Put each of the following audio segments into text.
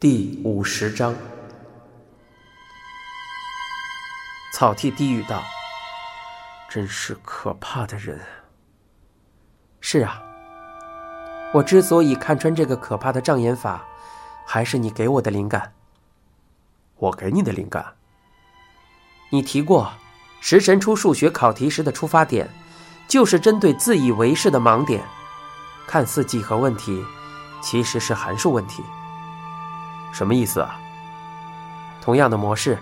第五十章，草剃低语道：“真是可怕的人。”是啊，我之所以看穿这个可怕的障眼法，还是你给我的灵感。我给你的灵感？你提过，食神出数学考题时的出发点，就是针对自以为是的盲点。看似几何问题，其实是函数问题。什么意思啊？同样的模式，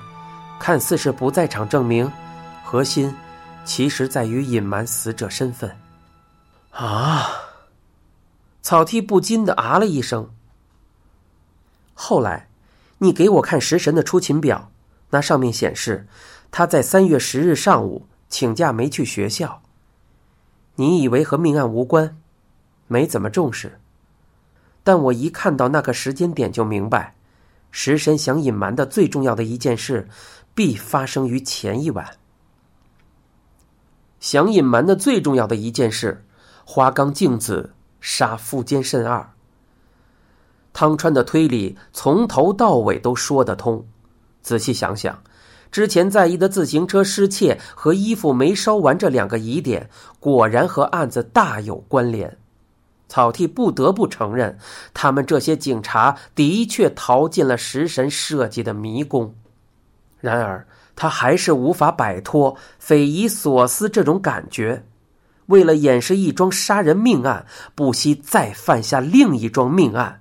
看似是不在场证明，核心其实在于隐瞒死者身份。啊！草剃不禁的啊了一声。后来，你给我看食神的出勤表，那上面显示他在三月十日上午请假没去学校。你以为和命案无关，没怎么重视，但我一看到那个时间点就明白。食神想隐瞒的最重要的一件事，必发生于前一晚。想隐瞒的最重要的一件事，花冈镜子杀富坚慎二。汤川的推理从头到尾都说得通。仔细想想，之前在意的自行车失窃和衣服没烧完这两个疑点，果然和案子大有关联。草剃不得不承认，他们这些警察的确逃进了食神设计的迷宫。然而，他还是无法摆脱匪夷所思这种感觉。为了掩饰一桩杀人命案，不惜再犯下另一桩命案。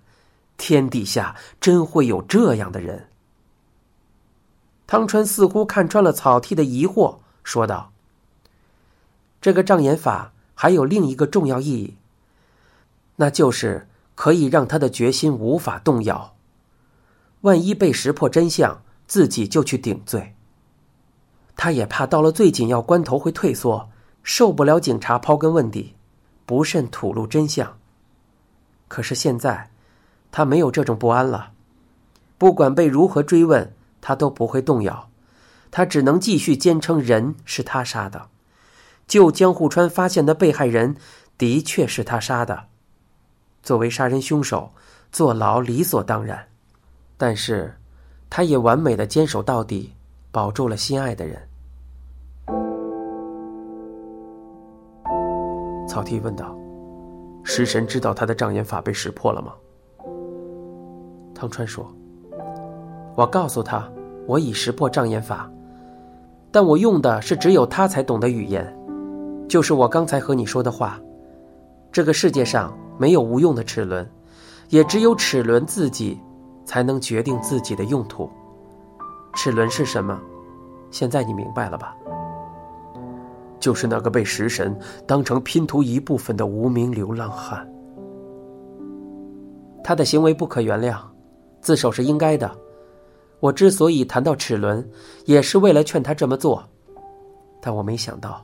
天底下真会有这样的人？汤川似乎看穿了草剃的疑惑，说道：“这个障眼法还有另一个重要意义。”那就是可以让他的决心无法动摇。万一被识破真相，自己就去顶罪。他也怕到了最紧要关头会退缩，受不了警察刨根问底，不慎吐露真相。可是现在，他没有这种不安了。不管被如何追问，他都不会动摇。他只能继续坚称人是他杀的，就江户川发现的被害人的确是他杀的。作为杀人凶手，坐牢理所当然，但是，他也完美的坚守到底，保住了心爱的人。草剃问道：“食神知道他的障眼法被识破了吗？”汤川说：“我告诉他，我已识破障眼法，但我用的是只有他才懂的语言，就是我刚才和你说的话。这个世界上。”没有无用的齿轮，也只有齿轮自己才能决定自己的用途。齿轮是什么？现在你明白了吧？就是那个被食神当成拼图一部分的无名流浪汉。他的行为不可原谅，自首是应该的。我之所以谈到齿轮，也是为了劝他这么做，但我没想到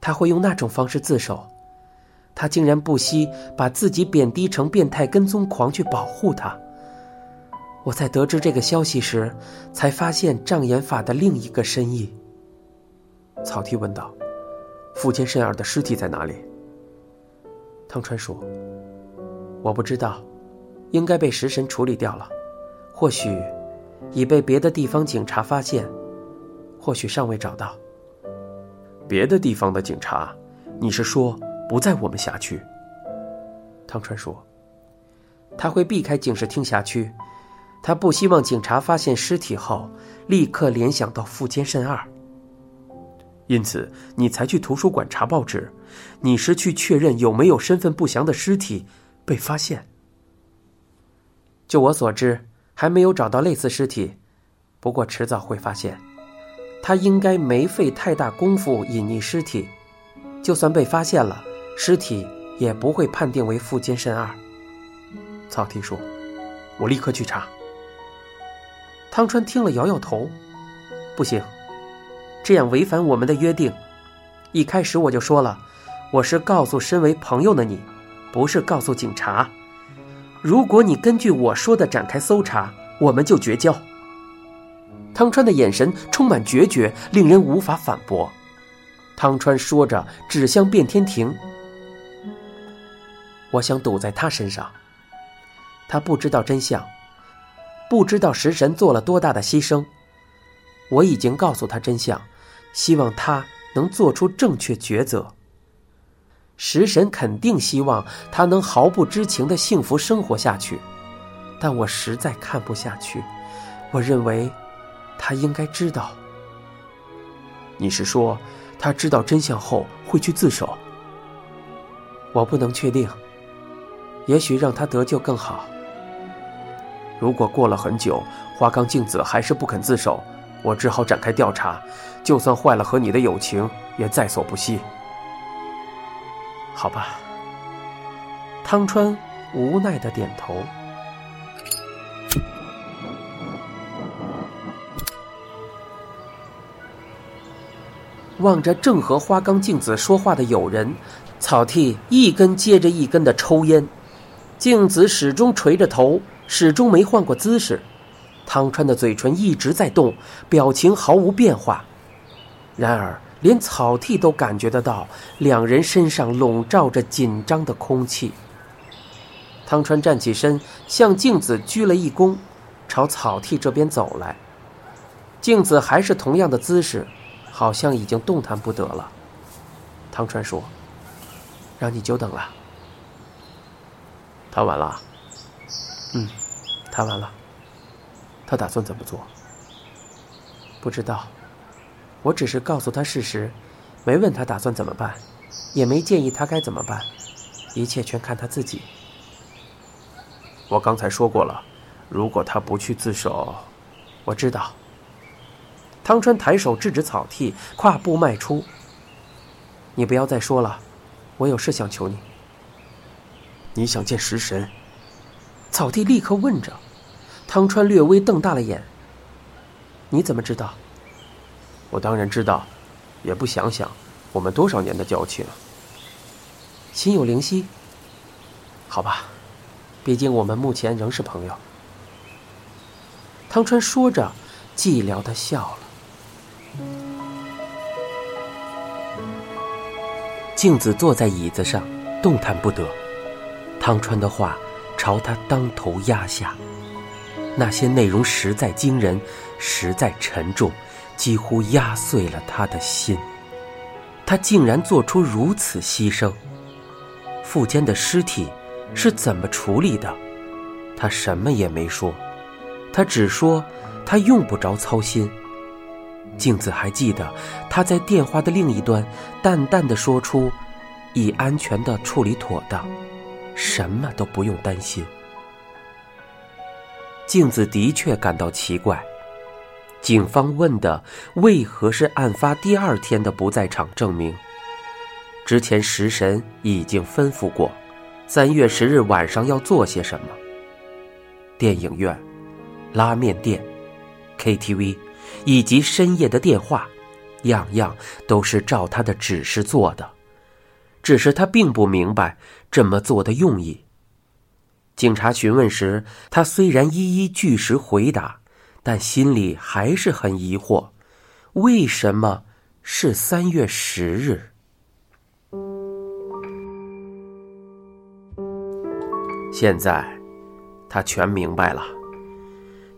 他会用那种方式自首。他竟然不惜把自己贬低成变态跟踪狂去保护他。我在得知这个消息时，才发现障眼法的另一个深意。草剃问道：“父亲慎二的尸体在哪里？”汤川说：“我不知道，应该被食神处理掉了，或许已被别的地方警察发现，或许尚未找到。别的地方的警察，你是说？”不在我们辖区。汤川说：“他会避开警视厅辖区，他不希望警察发现尸体后立刻联想到富坚慎二。因此，你才去图书馆查报纸，你是去确认有没有身份不详的尸体被发现。就我所知，还没有找到类似尸体，不过迟早会发现。他应该没费太大功夫隐匿尸体，就算被发现了。”尸体也不会判定为富坚慎二。草剃说：“我立刻去查。”汤川听了摇摇头：“不行，这样违反我们的约定。一开始我就说了，我是告诉身为朋友的你，不是告诉警察。如果你根据我说的展开搜查，我们就绝交。”汤川的眼神充满决绝，令人无法反驳。汤川说着，指向变天庭。我想赌在他身上。他不知道真相，不知道食神做了多大的牺牲。我已经告诉他真相，希望他能做出正确抉择。食神肯定希望他能毫不知情的幸福生活下去，但我实在看不下去。我认为，他应该知道。你是说，他知道真相后会去自首？我不能确定。也许让他得救更好。如果过了很久，花冈镜子还是不肯自首，我只好展开调查，就算坏了和你的友情，也在所不惜。好吧。汤川无奈的点头。望着正和花冈镜子说话的友人，草剃一根接着一根的抽烟，镜子始终垂着头，始终没换过姿势。汤川的嘴唇一直在动，表情毫无变化。然而，连草剃都感觉得到两人身上笼罩着紧张的空气。汤川站起身，向镜子鞠了一躬，朝草剃这边走来。镜子还是同样的姿势。好像已经动弹不得了。汤川说：“让你久等了。”谈完了。嗯，谈完了。他打算怎么做？不知道。我只是告诉他事实，没问他打算怎么办，也没建议他该怎么办。一切全看他自己。我刚才说过了，如果他不去自首，我知道。汤川抬手制止草剃，跨步迈出。你不要再说了，我有事想求你。你想见食神？草地立刻问着。汤川略微瞪大了眼。你怎么知道？我当然知道，也不想想，我们多少年的交情。心有灵犀。好吧，毕竟我们目前仍是朋友。汤川说着，寂寥的笑了。镜子坐在椅子上，动弹不得。汤川的话朝他当头压下，那些内容实在惊人，实在沉重，几乎压碎了他的心。他竟然做出如此牺牲。富坚的尸体是怎么处理的？他什么也没说，他只说他用不着操心。镜子还记得，他在电话的另一端淡淡的说出：“已安全的处理妥当，什么都不用担心。”镜子的确感到奇怪，警方问的为何是案发第二天的不在场证明？之前食神已经吩咐过，三月十日晚上要做些什么？电影院、拉面店、KTV。以及深夜的电话，样样都是照他的指示做的，只是他并不明白这么做的用意。警察询问时，他虽然一一据实回答，但心里还是很疑惑：为什么是三月十日？现在，他全明白了。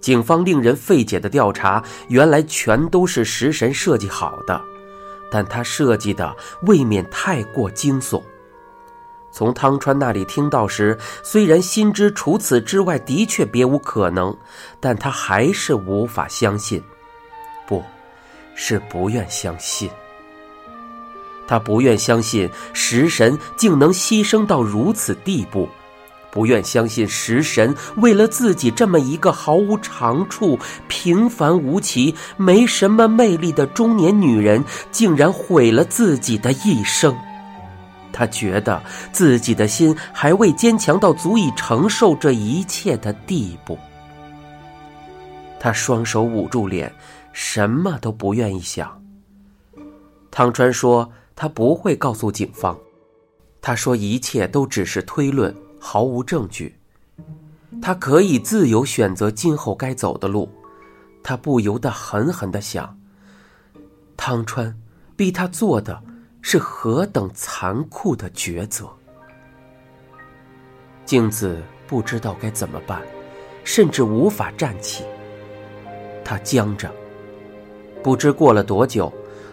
警方令人费解的调查，原来全都是食神设计好的，但他设计的未免太过惊悚。从汤川那里听到时，虽然心知除此之外的确别无可能，但他还是无法相信，不，是不愿相信。他不愿相信食神竟能牺牲到如此地步。不愿相信食神为了自己这么一个毫无长处、平凡无奇、没什么魅力的中年女人，竟然毁了自己的一生。他觉得自己的心还未坚强到足以承受这一切的地步。他双手捂住脸，什么都不愿意想。汤川说：“他不会告诉警方。”他说：“一切都只是推论。”毫无证据，他可以自由选择今后该走的路。他不由得狠狠的想：汤川逼他做的是何等残酷的抉择。镜子不知道该怎么办，甚至无法站起。他僵着，不知过了多久，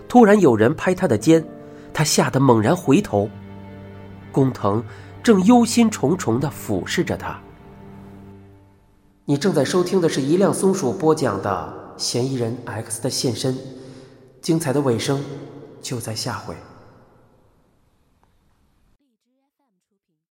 突然有人拍他的肩，他吓得猛然回头，工藤正忧心忡忡的俯视着他。你正在收听的是一辆松鼠播讲的《嫌疑人 X 的现身》，精彩的尾声就在下回。